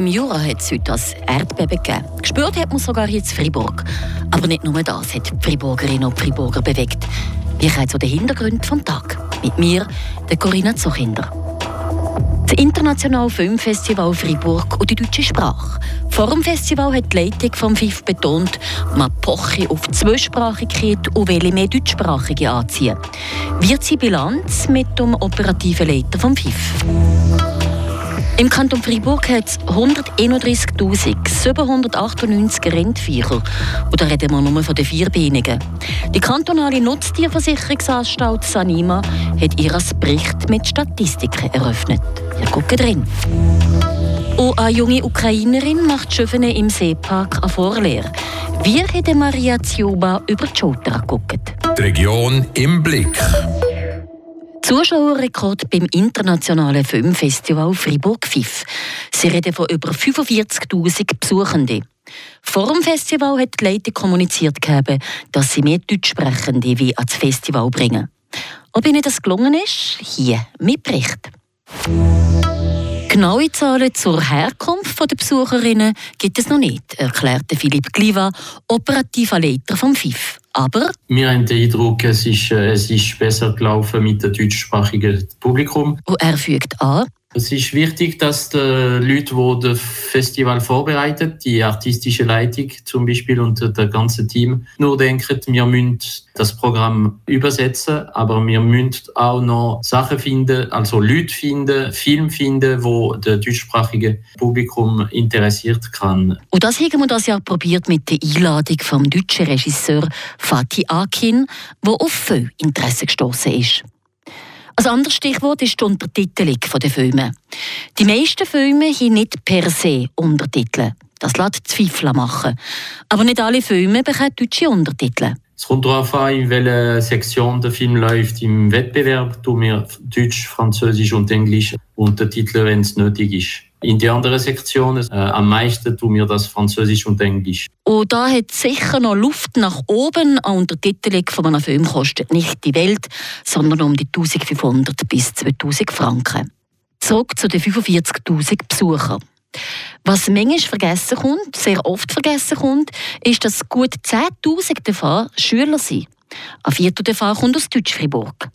Im Jura hat es heute das Erdbeben gegeben. Gespürt hat man sogar in Fribourg. Aber nicht nur das hat die Friburgerinnen und Friburger bewegt. Wir kommen zu den Hintergründen des Tages. Mit mir, der Corinna Zochinder. Das Internationale Filmfestival Fribourg und die deutsche Sprache. Vor dem Festival hat die Leitung vom FIF betont, man poche auf Zweisprachigkeit und will mehr Deutschsprachige anziehen. Wird sie Bilanz mit dem operativen Leiter vom FIF? Im Kanton Freiburg hat es 131.798 Rindviecher. Und da reden wir nur von den Vierbeinigen. Die kantonale Nutztierversicherungsanstalt Sanima hat ihren Bericht mit Statistiken eröffnet. Wir gucken drin. Und eine junge Ukrainerin macht Schöfene im Seepark an Vorlehre. Wir haben Maria Zioba über die Schulter geguckt. Die Region im Blick. Zuschauerrekord beim internationalen Filmfestival Fribourg FIF. Sie reden von über 45.000 Besuchenden. Vor dem Festival hat die Leitung kommuniziert, dass sie mehr Deutschsprechende wie ans Festival bringen. Ob ihnen das gelungen ist, hier mit Bericht. Genaue Zahlen zur Herkunft der Besucherinnen gibt es noch nicht, erklärte Philipp Gliva, operativer Leiter vom FIF. Aber wir haben den Eindruck, es ist, äh, es ist besser gelaufen mit dem deutschsprachigen Publikum. Und er fügt an, es ist wichtig, dass die Leute, die das Festival vorbereiten, die artistische Leitung zum Beispiel und das ganze Team, nur denken, wir müssen das Programm übersetzen, aber wir müssen auch noch Sachen finden, also Leute finden, Film finden, wo das deutschsprachige Publikum interessiert kann. Und das haben wir das Jahr probiert mit der Einladung vom deutschen Regisseur Fatih Akin, der auf viel Interesse gestoßen ist. Ein anderes Stichwort ist die Untertitelung der Filme. Die meisten Filme haben nicht per se Untertitel. Das lässt Zweifel machen. Aber nicht alle Filme bekommen deutsche Untertitel. Es kommt darauf an, in welcher Sektion der Film läuft. Im Wettbewerb tun wir Deutsch, Französisch und Englisch Untertitel, wenn es nötig ist. In die anderen Sektionen äh, am meisten tun wir das Französisch und Englisch. Und da hat sicher noch Luft nach oben. Eine Untertitelung von einem Film kostet nicht die Welt, sondern um die 1500 bis 2000 Franken. Zurück zu den 45.000 Besuchern. Was manchmal vergessen kommt, sehr oft vergessen kommt, ist, dass gut 10.000 davon Schüler sind. Ein Viertel davon kommt aus Deutsch-Fribourg.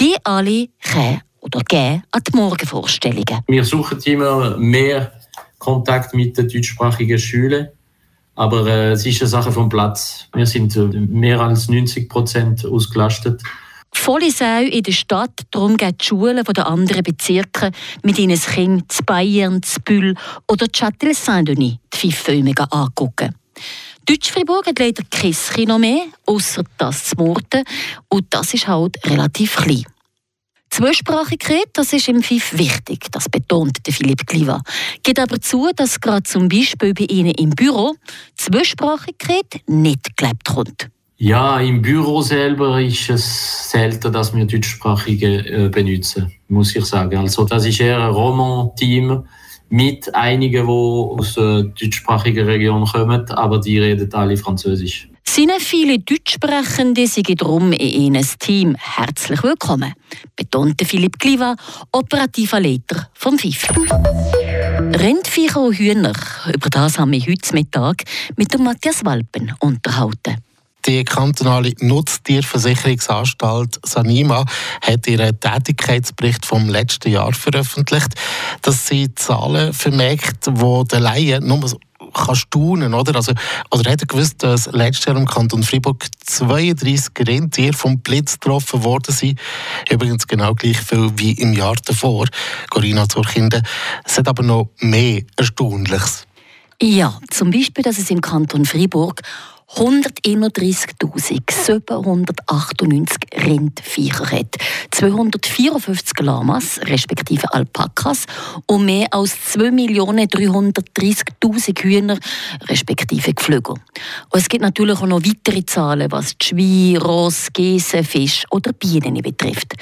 Die alle kommen oder geben an die Morgenvorstellungen. Wir suchen immer mehr Kontakt mit den deutschsprachigen Schülern. Aber äh, es ist eine Sache vom Platz. Wir sind äh, mehr als 90 Prozent ausgelastet. Volle Sau in der Stadt, darum gehen die Schulen der anderen Bezirke mit ihnen Kind zu Bayern, zu Bühl oder Châtel Saint-Denis die Pfiffilme angucken. Deutsch-Fribourg hat leider kein Kino mehr, außer das zu Murten. Und das ist halt relativ klein. Zweisprachigkeit, das ist im FIF wichtig, das betont Philipp Kliva. Geht aber zu, dass gerade zum Beispiel bei Ihnen im Büro Zweisprachigkeit nicht gelebt kommt. Ja, im Büro selber ist es selten, dass wir Deutschsprachige äh, benutzen, muss ich sagen. Also das ist eher ein Roman-Team mit einigen, die aus der deutschsprachigen Region kommen, aber die reden alle Französisch. Sind viele Deutschsprechende sind darum in Ihnen Team herzlich willkommen, betonte Philipp Gliva, operativer Leiter vom FIF. Rindviecher und Hühner, über das haben wir heute Mittag mit Matthias Walpen unterhalten. Die kantonale Nutztierversicherungsanstalt Sanima hat ihren Tätigkeitsbericht vom letzten Jahr veröffentlicht. Das sind Zahlen vermerkt, die der Laie nur kann staunen, oder? Also, oder hat er gewusst, dass letztes Jahr im Kanton Freiburg 32 Rentiere vom Blitz getroffen worden sind? Übrigens genau gleich viel wie im Jahr davor. Corinna Zurkinde. Es hat aber noch mehr Erstaunliches. Ja, zum Beispiel, dass es im Kanton Freiburg 131.798 Rindviecher hat, 254 Lamas, respektive Alpakas und mehr als 2.330.000 Hühner, respektive Geflügel. Und es gibt natürlich auch noch weitere Zahlen, was die Schweine, Ross, Gäse, Fisch oder Bienen betrifft.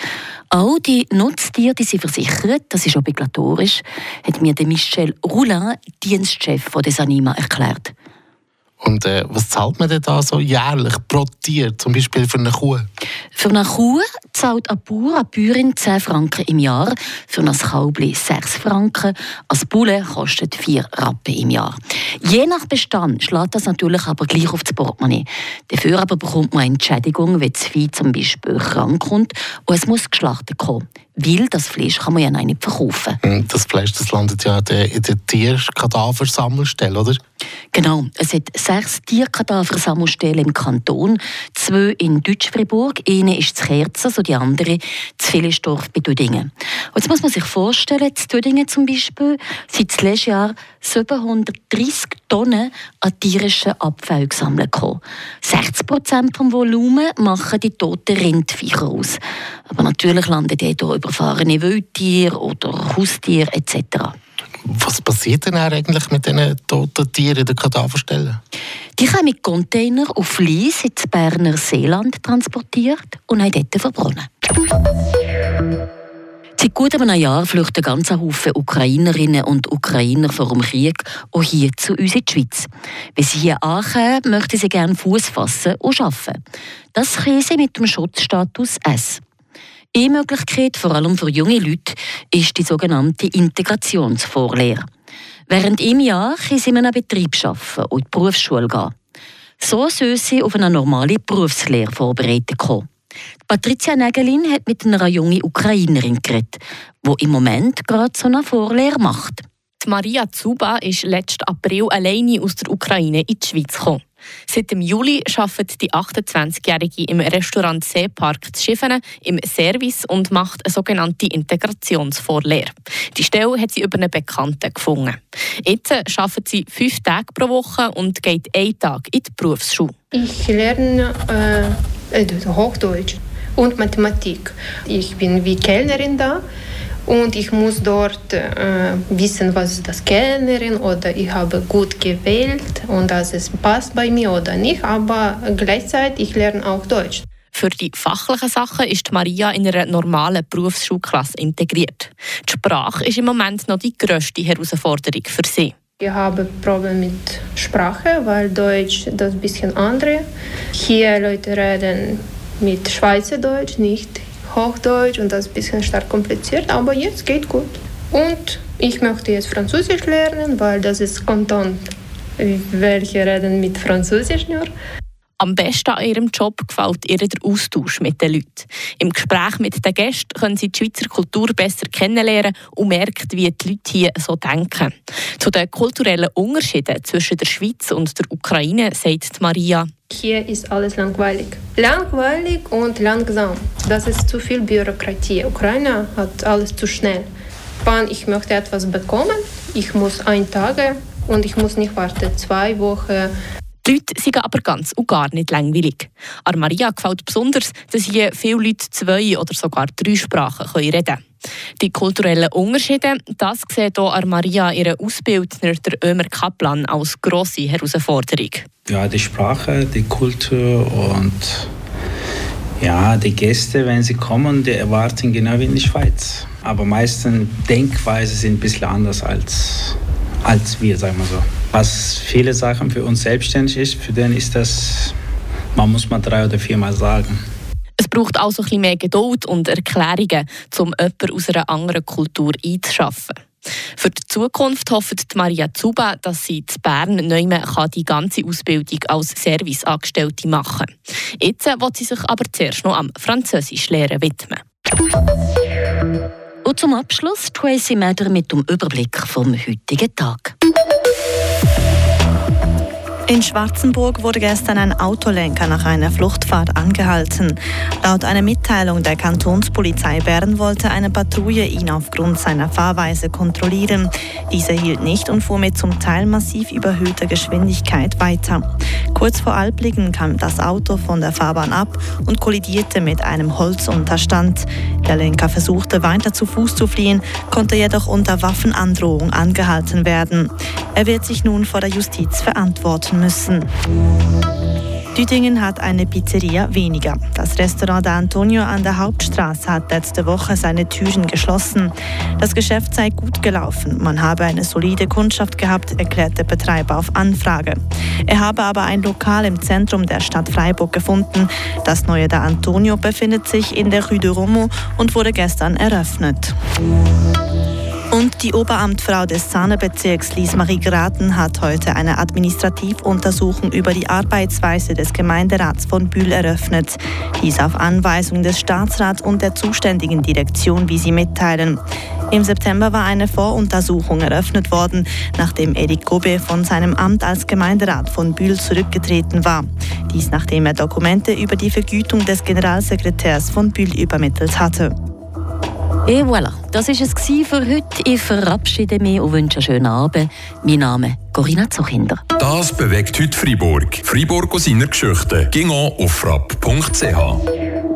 All die Nutztiere, die sie versichert, das ist obligatorisch, hat mir Michel Roulin, Dienstchef von des Anima, erklärt. Und äh, was zahlt man denn da so jährlich pro Tier, zum Beispiel für eine Kuh? Für eine Kuh zahlt ein Bauer, eine Bäuerin 10 Franken im Jahr, für ein Kaubli 6 Franken, ein Bulle kostet 4 Rappen im Jahr. Je nach Bestand schlägt das natürlich aber gleich auf das Portemonnaie. Dafür aber bekommt man eine Entschädigung, wenn das Vieh zum Beispiel krank kommt und es muss geschlachtet kommen. Weil das Fleisch kann man ja nicht verkaufen. Hm, das Fleisch das landet ja in der Tierkadaversammelstelle, oder? Genau. Es hat sechs Tierkadaversammelstellen im Kanton. Zwei in Deutsch-Fribourg, eine ist zu Kerzen, so die andere zu Villisdorf bei Dödingen. Und jetzt muss man sich vorstellen, zu Dödingen zum Beispiel sind letztes Jahr 730 Tonnen an tierischen Abfällen gesammelt. 60 Prozent vom Volumen machen die toten Rindviecher aus. Aber natürlich landen die hier überfahrene Wildtiere oder Haustiere etc. Was passiert denn eigentlich mit diesen toten Tieren in den Kadaverstellen? Die haben mit Container auf Lies ins Berner Seeland transportiert und haben dort verbrannt. Seit gut einem Jahr flüchten ganze Haufen Ukrainerinnen und Ukrainer vor dem Krieg auch hier zu uns in die Schweiz. Wenn sie hier ankommen, möchten sie gerne Fuß fassen und arbeiten. Das können sie mit dem Schutzstatus S. Eine Möglichkeit, vor allem für junge Leute, ist die sogenannte Integrationsvorlehre. Während im Jahr können sie in einem Betrieb arbeiten und in die Berufsschule gehen. So soll sie auf eine normale Berufslehre vorbereitet kommen. Patricia Nägelin hat mit einer jungen Ukrainerin geredet, die im Moment gerade so eine Vorlehre macht. Maria Zuba ist letzten April alleine aus der Ukraine in die Schweiz gekommen. Seit dem Juli arbeitet die 28-Jährige im Restaurant Seepark zu Schiffenen im Service und macht eine sogenannte Integrationsvorlehre. Die Stelle hat sie über einen Bekannten gefunden. Jetzt arbeitet sie fünf Tage pro Woche und geht einen Tag in die Berufsschule. Ich lerne äh, Hochdeutsch und Mathematik. Ich bin wie Kellnerin da und ich muss dort äh, wissen, was das Kellnerin oder ich habe gut gewählt und dass es passt bei mir oder nicht, aber gleichzeitig ich lerne auch Deutsch. Für die fachlichen Sachen ist Maria in einer normalen Berufsschulklasse integriert. Die Sprache ist im Moment noch die grösste Herausforderung für sie. Ich habe Probleme mit Sprache, weil Deutsch das bisschen andere. Hier Leute reden mit Schweizerdeutsch, nicht Hochdeutsch und das ist ein bisschen stark kompliziert, aber jetzt geht gut. Und ich möchte jetzt Französisch lernen, weil das ist Kanton, welche reden mit Französisch nur. Am besten an ihrem Job gefällt ihr der Austausch mit den Leuten. Im Gespräch mit den Gästen können sie die Schweizer Kultur besser kennenlernen und merken, wie die Leute hier so denken. Zu den kulturellen Unterschieden zwischen der Schweiz und der Ukraine sagt Maria. Hier ist alles langweilig. Langweilig und langsam. Das ist zu viel Bürokratie. Ukraine hat alles zu schnell. Wenn ich möchte etwas bekommen, ich muss ein Tage und ich muss nicht warten zwei Wochen die Leute sind aber ganz und gar nicht langweilig. An Maria gefällt besonders, dass hier viele Leute zwei oder sogar drei Sprachen reden können. Die kulturellen Unterschiede, das sieht auch Maria, ihre Ausbildner, der Ömer Kaplan, als grosse Herausforderung. Ja, die Sprache, die Kultur und ja, die Gäste, wenn sie kommen, die erwarten genau wie in der Schweiz. Aber meistens Denkweise sind ein bisschen anders als, als wir, sagen wir so was viele Sachen für uns selbstständig ist, für den ist das, man muss mal drei oder viermal sagen. Es braucht also ein bisschen mehr Geduld und Erklärungen, um jemanden aus einer anderen Kultur einzuschaffen. Für die Zukunft hofft Maria Zuba, dass sie in Bern neu die ganze Ausbildung als Serviceangestellte machen kann. Jetzt wird sie sich aber zuerst noch am Französischlehren widmen. Und zum Abschluss Tracy Meder mit dem Überblick vom heutigen Tag. In Schwarzenburg wurde gestern ein Autolenker nach einer Fluchtfahrt angehalten. Laut einer Mitteilung der Kantonspolizei Bern wollte eine Patrouille ihn aufgrund seiner Fahrweise kontrollieren. Diese hielt nicht und fuhr mit zum Teil massiv überhöhter Geschwindigkeit weiter. Kurz vor Albligen kam das Auto von der Fahrbahn ab und kollidierte mit einem Holzunterstand. Der Lenker versuchte weiter zu Fuß zu fliehen, konnte jedoch unter Waffenandrohung angehalten werden. Er wird sich nun vor der Justiz verantworten müssen. Düdingen hat eine Pizzeria weniger. Das Restaurant Antonio an der Hauptstraße hat letzte Woche seine Türen geschlossen. Das Geschäft sei gut gelaufen. Man habe eine solide Kundschaft gehabt, erklärt der Betreiber auf Anfrage. Er habe aber ein Lokal im Zentrum der Stadt Freiburg gefunden. Das neue der Antonio befindet sich in der Rue de Romo und wurde gestern eröffnet. Und die Oberamtfrau des Sahnebezirks Lies-Marie Graten hat heute eine Administrativuntersuchung über die Arbeitsweise des Gemeinderats von Bühl eröffnet. Dies auf Anweisung des Staatsrats und der zuständigen Direktion, wie sie mitteilen. Im September war eine Voruntersuchung eröffnet worden, nachdem Erik Gobe von seinem Amt als Gemeinderat von Bühl zurückgetreten war. Dies nachdem er Dokumente über die Vergütung des Generalsekretärs von Bühl übermittelt hatte. Et voilà, das war es für heute. Ich verabschiede mich und wünsche einen schönen Abend. Mein Name ist Corinna Zuchinder. Das bewegt heute Freiburg. Freiburg aus seiner Geschichte. Ging auf frapp.ch.